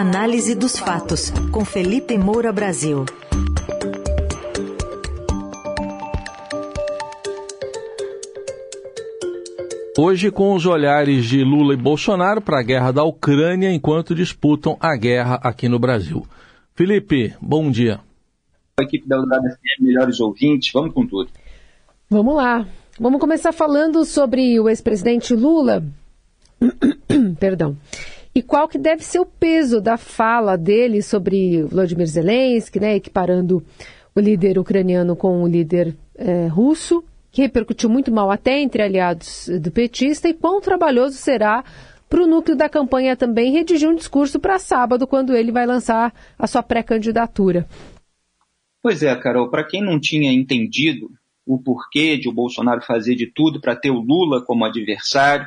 Análise dos fatos, com Felipe Moura Brasil. Hoje, com os olhares de Lula e Bolsonaro para a guerra da Ucrânia, enquanto disputam a guerra aqui no Brasil. Felipe, bom dia. A equipe da Eldorado FM, melhores ouvintes, vamos com tudo. Vamos lá. Vamos começar falando sobre o ex-presidente Lula. Perdão. E qual que deve ser o peso da fala dele sobre Vladimir Zelensky, né, equiparando o líder ucraniano com o líder é, russo, que repercutiu muito mal até entre aliados do petista, e quão trabalhoso será para o núcleo da campanha também redigir um discurso para sábado, quando ele vai lançar a sua pré-candidatura. Pois é, Carol, para quem não tinha entendido o porquê de o Bolsonaro fazer de tudo para ter o Lula como adversário,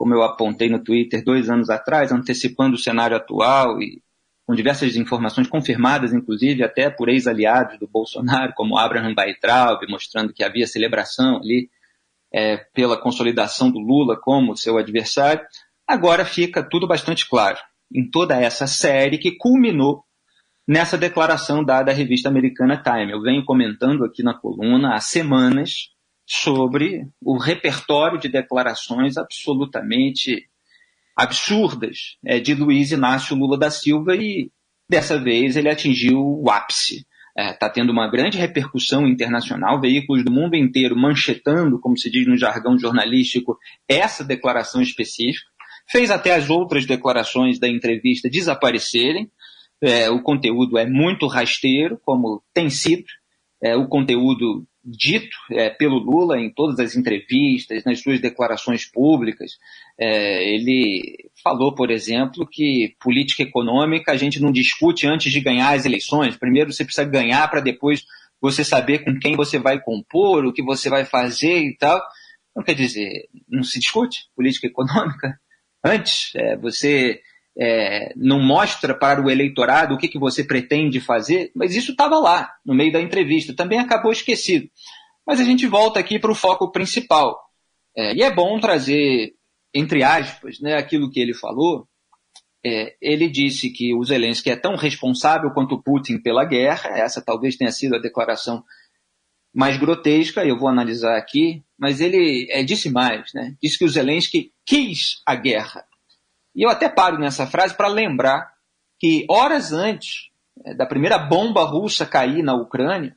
como eu apontei no Twitter dois anos atrás, antecipando o cenário atual e com diversas informações confirmadas, inclusive até por ex-aliados do Bolsonaro, como Abraham Weitraub, mostrando que havia celebração ali é, pela consolidação do Lula como seu adversário. Agora fica tudo bastante claro em toda essa série que culminou nessa declaração dada à revista americana Time. Eu venho comentando aqui na coluna há semanas sobre o repertório de declarações absolutamente absurdas é, de Luiz Inácio Lula da Silva e dessa vez ele atingiu o ápice. Está é, tá tendo uma grande repercussão internacional, veículos do mundo inteiro manchetando, como se diz no jargão jornalístico, essa declaração específica fez até as outras declarações da entrevista desaparecerem. É, o conteúdo é muito rasteiro, como tem sido é, o conteúdo dito é, pelo Lula em todas as entrevistas, nas suas declarações públicas. É, ele falou, por exemplo, que política econômica a gente não discute antes de ganhar as eleições. Primeiro você precisa ganhar para depois você saber com quem você vai compor, o que você vai fazer e tal. Não quer dizer, não se discute política econômica antes, é, você é, não mostra para o eleitorado o que, que você pretende fazer, mas isso estava lá, no meio da entrevista, também acabou esquecido. Mas a gente volta aqui para o foco principal. É, e é bom trazer, entre aspas, né, aquilo que ele falou. É, ele disse que o Zelensky é tão responsável quanto Putin pela guerra, essa talvez tenha sido a declaração mais grotesca, eu vou analisar aqui, mas ele é, disse mais, né? Disse que o Zelensky quis a guerra. E eu até paro nessa frase para lembrar que horas antes é, da primeira bomba russa cair na Ucrânia,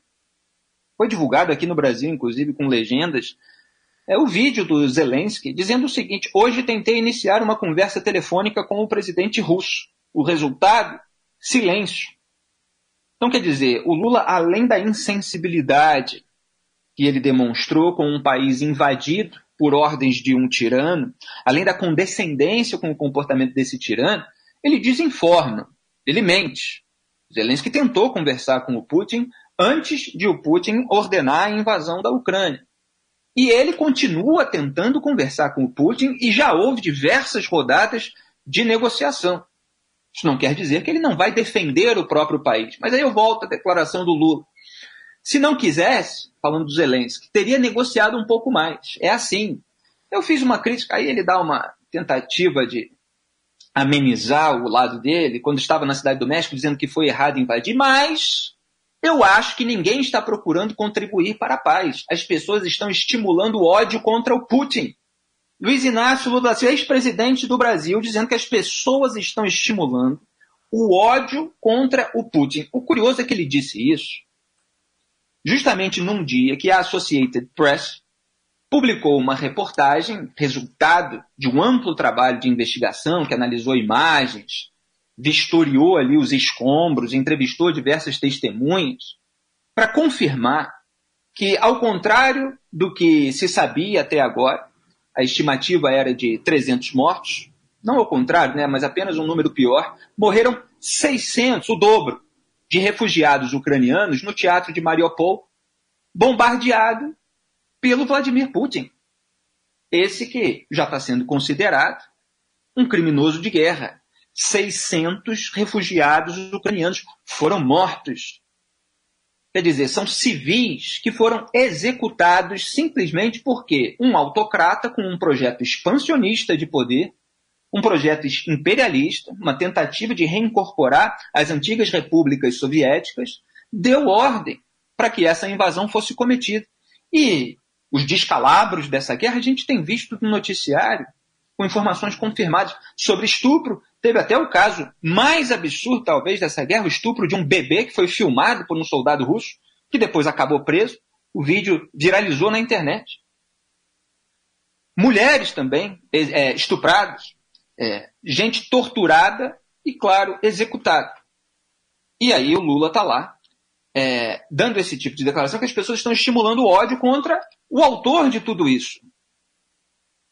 foi divulgado aqui no Brasil, inclusive com legendas, é o vídeo do Zelensky dizendo o seguinte: hoje tentei iniciar uma conversa telefônica com o presidente russo. O resultado? Silêncio. Então, quer dizer, o Lula, além da insensibilidade que ele demonstrou com um país invadido por ordens de um tirano, além da condescendência com o comportamento desse tirano, ele desinforma, ele mente. Zelensky tentou conversar com o Putin antes de o Putin ordenar a invasão da Ucrânia. E ele continua tentando conversar com o Putin e já houve diversas rodadas de negociação. Isso não quer dizer que ele não vai defender o próprio país. Mas aí eu volto à declaração do Lula. Se não quisesse, falando do Zelensky, teria negociado um pouco mais. É assim. Eu fiz uma crítica, aí ele dá uma tentativa de amenizar o lado dele, quando estava na Cidade do México, dizendo que foi errado invadir, mas eu acho que ninguém está procurando contribuir para a paz. As pessoas estão estimulando o ódio contra o Putin. Luiz Inácio Lula Silva, ex-presidente do Brasil, dizendo que as pessoas estão estimulando o ódio contra o Putin. O curioso é que ele disse isso justamente num dia que a Associated Press publicou uma reportagem, resultado de um amplo trabalho de investigação que analisou imagens, vistoriou ali os escombros, entrevistou diversas testemunhas, para confirmar que, ao contrário do que se sabia até agora, a estimativa era de 300 mortos, não ao contrário, né, mas apenas um número pior, morreram 600, o dobro, de refugiados ucranianos no teatro de Mariupol, bombardeado pelo Vladimir Putin. Esse que já está sendo considerado um criminoso de guerra. 600 refugiados ucranianos foram mortos. Quer dizer, são civis que foram executados simplesmente porque um autocrata com um projeto expansionista de poder um projeto imperialista, uma tentativa de reincorporar as antigas repúblicas soviéticas, deu ordem para que essa invasão fosse cometida. E os descalabros dessa guerra a gente tem visto no noticiário, com informações confirmadas sobre estupro. Teve até o caso mais absurdo, talvez, dessa guerra, o estupro de um bebê que foi filmado por um soldado russo, que depois acabou preso. O vídeo viralizou na internet. Mulheres também é, estupradas, é, gente torturada e, claro, executada. E aí o Lula está lá, é, dando esse tipo de declaração que as pessoas estão estimulando o ódio contra o autor de tudo isso.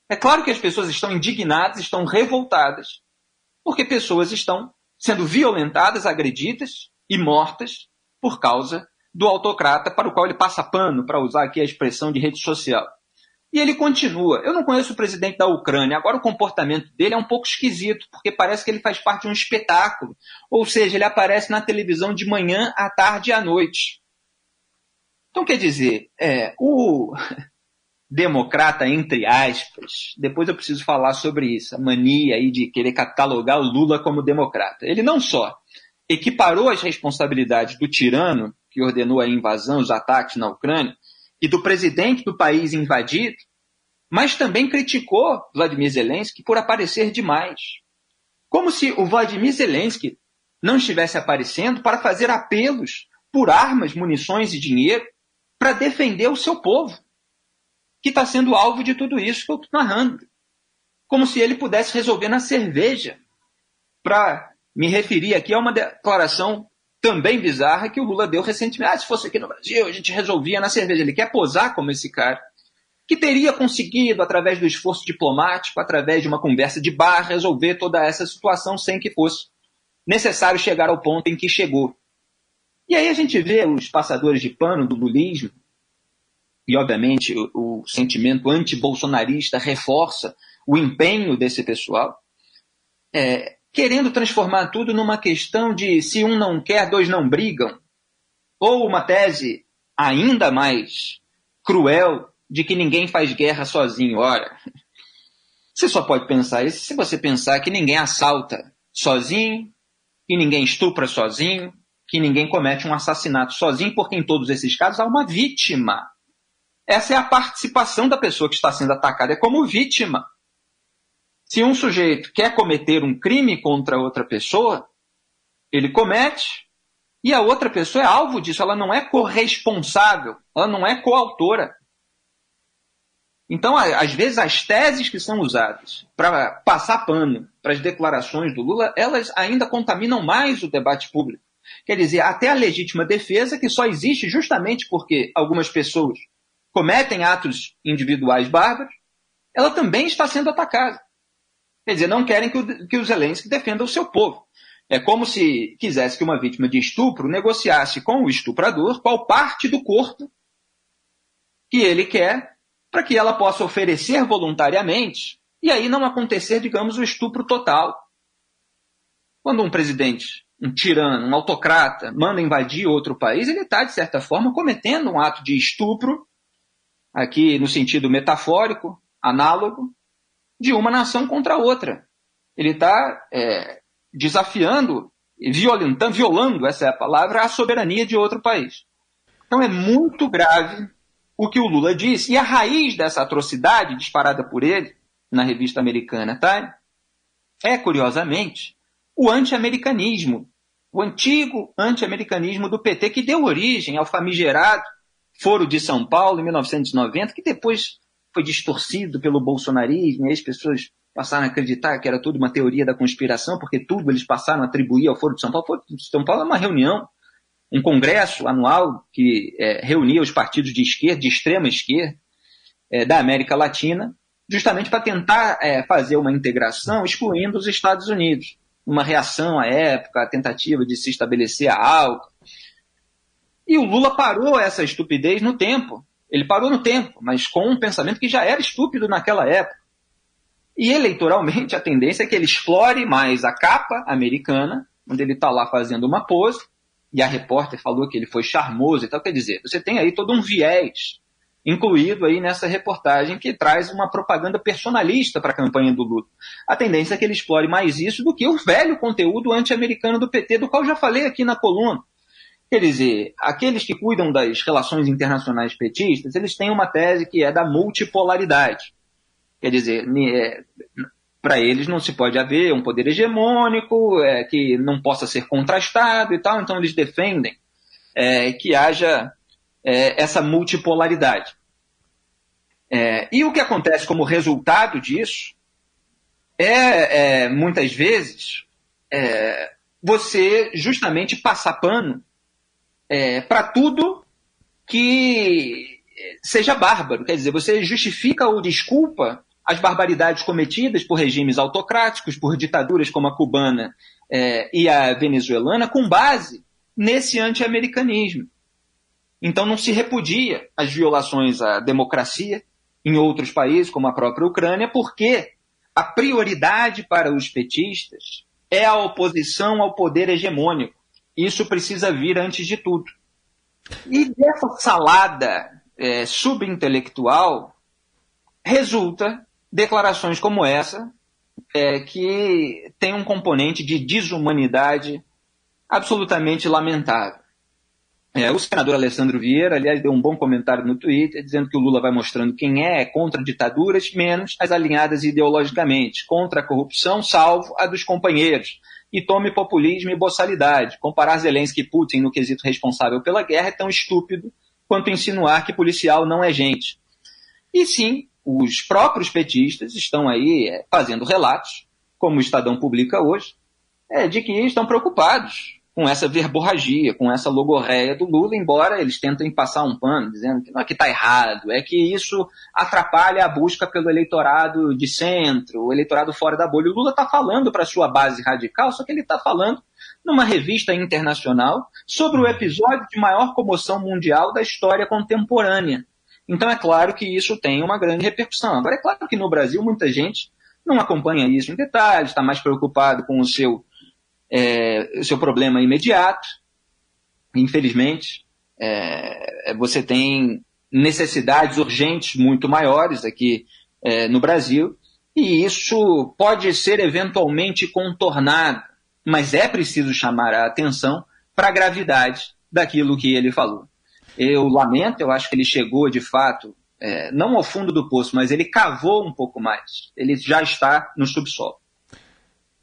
É claro que as pessoas estão indignadas, estão revoltadas, porque pessoas estão sendo violentadas, agredidas e mortas por causa do autocrata para o qual ele passa pano, para usar aqui a expressão de rede social. E ele continua. Eu não conheço o presidente da Ucrânia. Agora o comportamento dele é um pouco esquisito, porque parece que ele faz parte de um espetáculo. Ou seja, ele aparece na televisão de manhã, à tarde e à noite. Então, quer dizer, é, o democrata, entre aspas, depois eu preciso falar sobre isso, a mania aí de querer catalogar o Lula como democrata. Ele não só equiparou as responsabilidades do tirano que ordenou a invasão, os ataques na Ucrânia, e do presidente do país invadido, mas também criticou Vladimir Zelensky por aparecer demais. Como se o Vladimir Zelensky não estivesse aparecendo para fazer apelos por armas, munições e dinheiro para defender o seu povo, que está sendo alvo de tudo isso que eu estou narrando. Como se ele pudesse resolver na cerveja. Para me referir aqui a uma declaração também bizarra que o Lula deu recentemente. Ah, se fosse aqui no Brasil, a gente resolvia na cerveja. Ele quer posar como esse cara, que teria conseguido, através do esforço diplomático, através de uma conversa de bar, resolver toda essa situação sem que fosse necessário chegar ao ponto em que chegou. E aí a gente vê os passadores de pano do lulismo, e obviamente o, o sentimento anti-bolsonarista reforça o empenho desse pessoal, é, querendo transformar tudo numa questão de se um não quer, dois não brigam, ou uma tese ainda mais cruel de que ninguém faz guerra sozinho. Ora, você só pode pensar isso se você pensar que ninguém assalta sozinho, que ninguém estupra sozinho, que ninguém comete um assassinato sozinho, porque em todos esses casos há uma vítima. Essa é a participação da pessoa que está sendo atacada, é como vítima. Se um sujeito quer cometer um crime contra outra pessoa, ele comete e a outra pessoa é alvo disso, ela não é corresponsável, ela não é coautora. Então, às vezes, as teses que são usadas para passar pano para as declarações do Lula, elas ainda contaminam mais o debate público. Quer dizer, até a legítima defesa, que só existe justamente porque algumas pessoas cometem atos individuais bárbaros, ela também está sendo atacada. Quer dizer, não querem que o, que o Zelensky defenda o seu povo. É como se quisesse que uma vítima de estupro negociasse com o estuprador qual parte do corpo que ele quer para que ela possa oferecer voluntariamente e aí não acontecer, digamos, o estupro total. Quando um presidente, um tirano, um autocrata manda invadir outro país, ele está, de certa forma, cometendo um ato de estupro, aqui no sentido metafórico, análogo, de uma nação contra outra. Ele está é, desafiando, violentando, violando, essa é a palavra, a soberania de outro país. Então é muito grave o que o Lula disse. E a raiz dessa atrocidade disparada por ele na revista americana Time é, curiosamente, o anti-americanismo, o antigo anti-americanismo do PT, que deu origem ao famigerado Foro de São Paulo em 1990, que depois foi distorcido pelo bolsonarismo, e as pessoas passaram a acreditar que era tudo uma teoria da conspiração, porque tudo eles passaram a atribuir ao Foro de São Paulo. O Foro de São Paulo é uma reunião, um congresso anual que é, reunia os partidos de esquerda, de extrema esquerda, é, da América Latina, justamente para tentar é, fazer uma integração excluindo os Estados Unidos. Uma reação à época, a tentativa de se estabelecer a alta. E o Lula parou essa estupidez no tempo. Ele parou no tempo, mas com um pensamento que já era estúpido naquela época. E eleitoralmente a tendência é que ele explore mais a capa americana, onde ele está lá fazendo uma pose, e a repórter falou que ele foi charmoso e tal. Quer dizer, você tem aí todo um viés incluído aí nessa reportagem que traz uma propaganda personalista para a campanha do Lula. A tendência é que ele explore mais isso do que o velho conteúdo anti-americano do PT, do qual já falei aqui na coluna. Quer dizer, aqueles que cuidam das relações internacionais petistas, eles têm uma tese que é da multipolaridade. Quer dizer, é, para eles não se pode haver um poder hegemônico é, que não possa ser contrastado e tal, então eles defendem é, que haja é, essa multipolaridade. É, e o que acontece como resultado disso é, é muitas vezes, você justamente passar pano é, para tudo que seja bárbaro. Quer dizer, você justifica ou desculpa as barbaridades cometidas por regimes autocráticos, por ditaduras como a cubana é, e a venezuelana, com base nesse anti-americanismo. Então não se repudia as violações à democracia em outros países, como a própria Ucrânia, porque a prioridade para os petistas é a oposição ao poder hegemônico. Isso precisa vir antes de tudo. E dessa salada é, subintelectual resulta declarações como essa, é, que tem um componente de desumanidade absolutamente lamentável. É, o senador Alessandro Vieira, aliás, deu um bom comentário no Twitter, dizendo que o Lula vai mostrando quem é contra ditaduras, menos as alinhadas ideologicamente, contra a corrupção, salvo a dos companheiros. E tome populismo e boçalidade. Comparar Zelensky e Putin no quesito responsável pela guerra é tão estúpido quanto insinuar que policial não é gente. E sim, os próprios petistas estão aí é, fazendo relatos, como o Estadão publica hoje, é, de que estão preocupados com essa verborragia, com essa logorreia do Lula, embora eles tentem passar um pano, dizendo que não é que está errado, é que isso atrapalha a busca pelo eleitorado de centro, o eleitorado fora da bolha. O Lula está falando para sua base radical, só que ele está falando numa revista internacional sobre o episódio de maior comoção mundial da história contemporânea. Então é claro que isso tem uma grande repercussão. Agora é claro que no Brasil muita gente não acompanha isso em detalhes, está mais preocupado com o seu é, seu problema imediato. Infelizmente, é, você tem necessidades urgentes muito maiores aqui é, no Brasil, e isso pode ser eventualmente contornado, mas é preciso chamar a atenção para a gravidade daquilo que ele falou. Eu lamento, eu acho que ele chegou de fato, é, não ao fundo do poço, mas ele cavou um pouco mais. Ele já está no subsolo.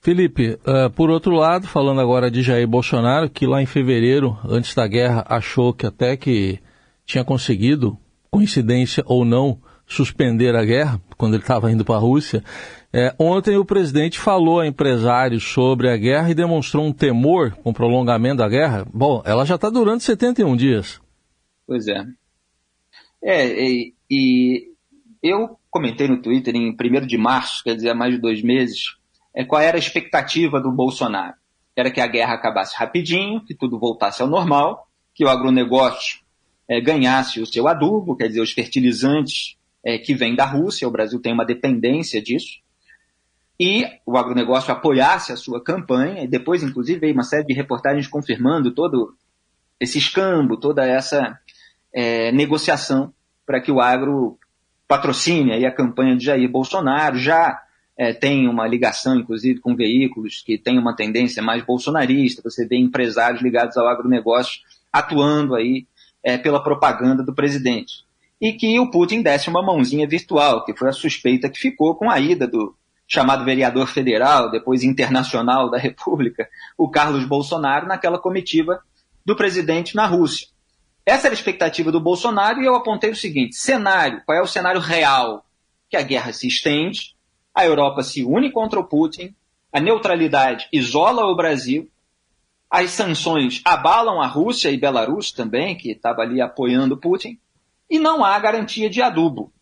Felipe, uh, por outro lado, falando agora de Jair Bolsonaro, que lá em fevereiro, antes da guerra, achou que até que tinha conseguido, coincidência ou não, suspender a guerra, quando ele estava indo para a Rússia. É, ontem o presidente falou a empresários sobre a guerra e demonstrou um temor com o prolongamento da guerra. Bom, ela já está durando 71 dias. Pois é. É, e, e eu comentei no Twitter em 1 de março, quer dizer, há mais de dois meses, qual era a expectativa do Bolsonaro. Era que a guerra acabasse rapidinho, que tudo voltasse ao normal, que o agronegócio é, ganhasse o seu adubo, quer dizer, os fertilizantes é, que vêm da Rússia, o Brasil tem uma dependência disso, e o agronegócio apoiasse a sua campanha, e depois, inclusive, veio uma série de reportagens confirmando todo esse escambo, toda essa é, negociação para que o agro patrocine a campanha de Jair Bolsonaro, já é, tem uma ligação, inclusive, com veículos que têm uma tendência mais bolsonarista, você vê empresários ligados ao agronegócio atuando aí é, pela propaganda do presidente. E que o Putin desse uma mãozinha virtual, que foi a suspeita que ficou com a ida do chamado vereador federal, depois internacional da República, o Carlos Bolsonaro, naquela comitiva do presidente na Rússia. Essa era a expectativa do Bolsonaro e eu apontei o seguinte: cenário, qual é o cenário real? Que a guerra se estende, a Europa se une contra o Putin, a neutralidade isola o Brasil, as sanções abalam a Rússia e Belarus também, que estava ali apoiando Putin, e não há garantia de adubo.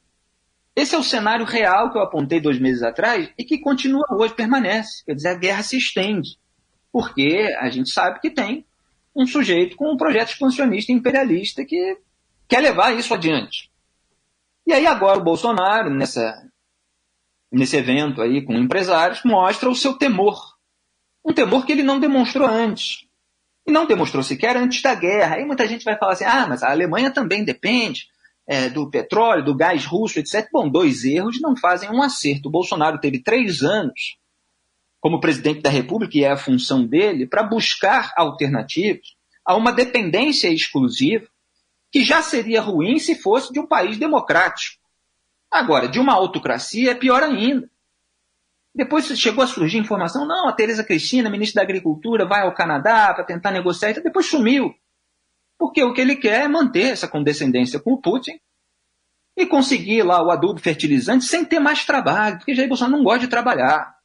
Esse é o cenário real que eu apontei dois meses atrás e que continua hoje, permanece. Quer dizer, a guerra se estende. Porque a gente sabe que tem um sujeito com um projeto expansionista e imperialista que quer levar isso adiante. E aí agora o Bolsonaro, nessa nesse evento aí com empresários, mostra o seu temor. Um temor que ele não demonstrou antes. E não demonstrou sequer antes da guerra. Aí muita gente vai falar assim: ah, mas a Alemanha também depende é, do petróleo, do gás russo, etc. Bom, dois erros não fazem um acerto. O Bolsonaro teve três anos como presidente da República, e é a função dele, para buscar alternativas a uma dependência exclusiva, que já seria ruim se fosse de um país democrático. Agora, de uma autocracia é pior ainda. Depois chegou a surgir informação, não, a Tereza Cristina, ministra da Agricultura, vai ao Canadá para tentar negociar, e depois sumiu. Porque o que ele quer é manter essa condescendência com o Putin e conseguir lá o adubo fertilizante sem ter mais trabalho, porque Jair Bolsonaro não gosta de trabalhar.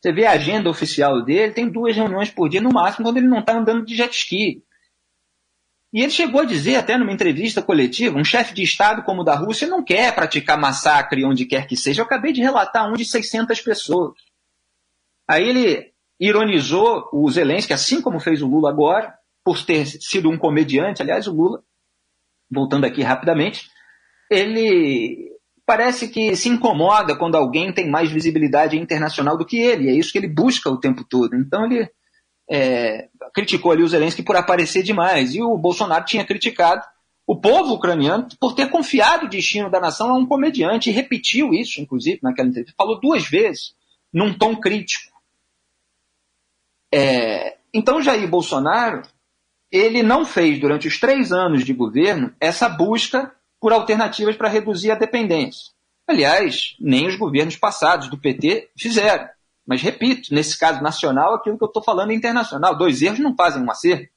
Você vê a agenda oficial dele, tem duas reuniões por dia no máximo, quando ele não está andando de jet ski. E ele chegou a dizer, até numa entrevista coletiva, um chefe de Estado como o da Rússia não quer praticar massacre onde quer que seja. Eu acabei de relatar um de 600 pessoas. Aí ele ironizou o Zelensky, assim como fez o Lula agora, por ter sido um comediante. Aliás, o Lula, voltando aqui rapidamente, ele parece que se incomoda quando alguém tem mais visibilidade internacional do que ele. É isso que ele busca o tempo todo. Então ele é, criticou ali o Zelensky por aparecer demais. E o Bolsonaro tinha criticado o povo ucraniano por ter confiado o destino da nação a um comediante. E repetiu isso, inclusive, naquela entrevista. Falou duas vezes, num tom crítico. É, então, Jair Bolsonaro, ele não fez, durante os três anos de governo, essa busca por alternativas para reduzir a dependência. Aliás, nem os governos passados do PT fizeram. Mas, repito, nesse caso nacional, aquilo que eu estou falando é internacional. Dois erros não fazem um acerto.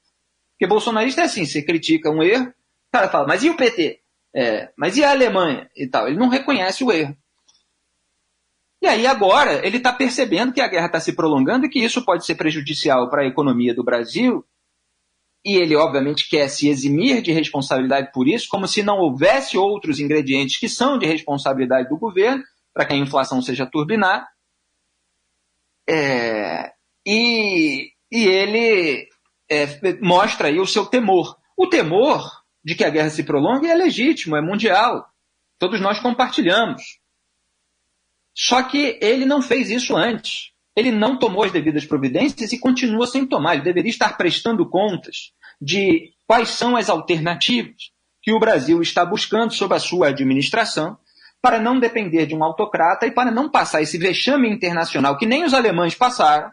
Porque bolsonarista é assim, você critica um erro, o cara fala, mas e o PT? É, mas e a Alemanha? E tal. Ele não reconhece o erro. E aí agora ele está percebendo que a guerra está se prolongando e que isso pode ser prejudicial para a economia do Brasil. E ele, obviamente, quer se eximir de responsabilidade por isso, como se não houvesse outros ingredientes que são de responsabilidade do governo, para que a inflação seja turbinada. É, e, e ele é, mostra aí o seu temor. O temor de que a guerra se prolongue é legítimo, é mundial. Todos nós compartilhamos. Só que ele não fez isso antes. Ele não tomou as devidas providências e continua sem tomar. Ele deveria estar prestando contas de quais são as alternativas que o Brasil está buscando sob a sua administração para não depender de um autocrata e para não passar esse vexame internacional que nem os alemães passaram,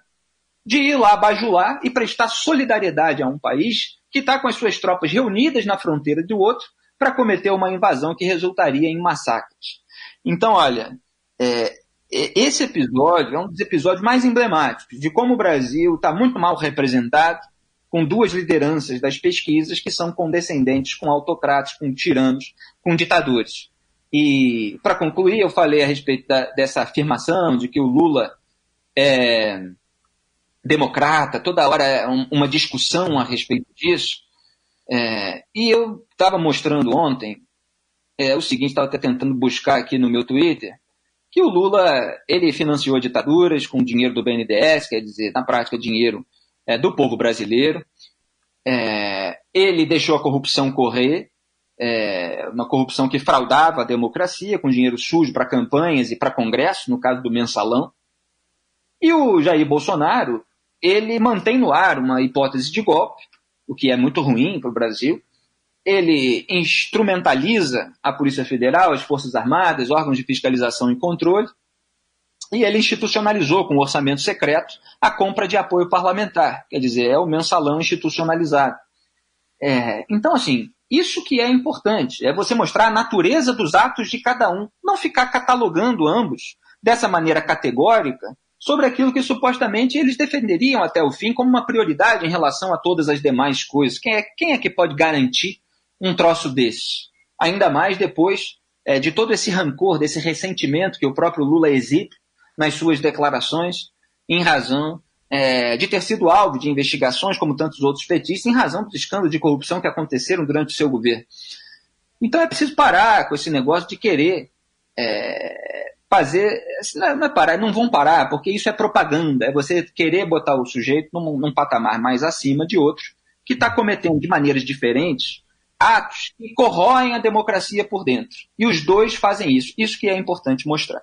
de ir lá bajular e prestar solidariedade a um país que está com as suas tropas reunidas na fronteira do outro para cometer uma invasão que resultaria em massacres. Então, olha, é, esse episódio é um dos episódios mais emblemáticos de como o Brasil está muito mal representado, com duas lideranças das pesquisas que são condescendentes com autocratas, com tiranos, com ditadores. E, para concluir, eu falei a respeito da, dessa afirmação de que o Lula é democrata, toda hora é um, uma discussão a respeito disso. É, e eu estava mostrando ontem é, o seguinte, estava até tentando buscar aqui no meu Twitter, que o Lula ele financiou ditaduras com dinheiro do BNDES, quer dizer, na prática, dinheiro é, do povo brasileiro. É, ele deixou a corrupção correr, é, uma corrupção que fraudava a democracia, com dinheiro sujo para campanhas e para congresso, no caso do mensalão. E o Jair Bolsonaro, ele mantém no ar uma hipótese de golpe, o que é muito ruim para o Brasil. Ele instrumentaliza a Polícia Federal, as Forças Armadas, órgãos de fiscalização e controle, e ele institucionalizou com o orçamento secreto a compra de apoio parlamentar, quer dizer, é o mensalão institucionalizado. É, então, assim, isso que é importante, é você mostrar a natureza dos atos de cada um, não ficar catalogando ambos dessa maneira categórica sobre aquilo que supostamente eles defenderiam até o fim como uma prioridade em relação a todas as demais coisas. Quem é, quem é que pode garantir um troço desse? Ainda mais depois é, de todo esse rancor, desse ressentimento que o próprio Lula exibe nas suas declarações, em razão é, de ter sido alvo de investigações, como tantos outros petistas, em razão dos escândalos de corrupção que aconteceram durante o seu governo. Então é preciso parar com esse negócio de querer é, fazer. Não é parar, não vão parar, porque isso é propaganda, é você querer botar o sujeito num, num patamar mais acima de outro, que está cometendo de maneiras diferentes atos que corroem a democracia por dentro. E os dois fazem isso. Isso que é importante mostrar.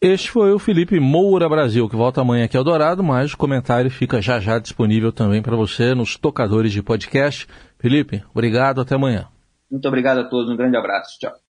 Este foi o Felipe Moura Brasil, que volta amanhã aqui ao Dourado, mas o comentário fica já já disponível também para você nos tocadores de podcast. Felipe, obrigado, até amanhã. Muito obrigado a todos, um grande abraço. Tchau.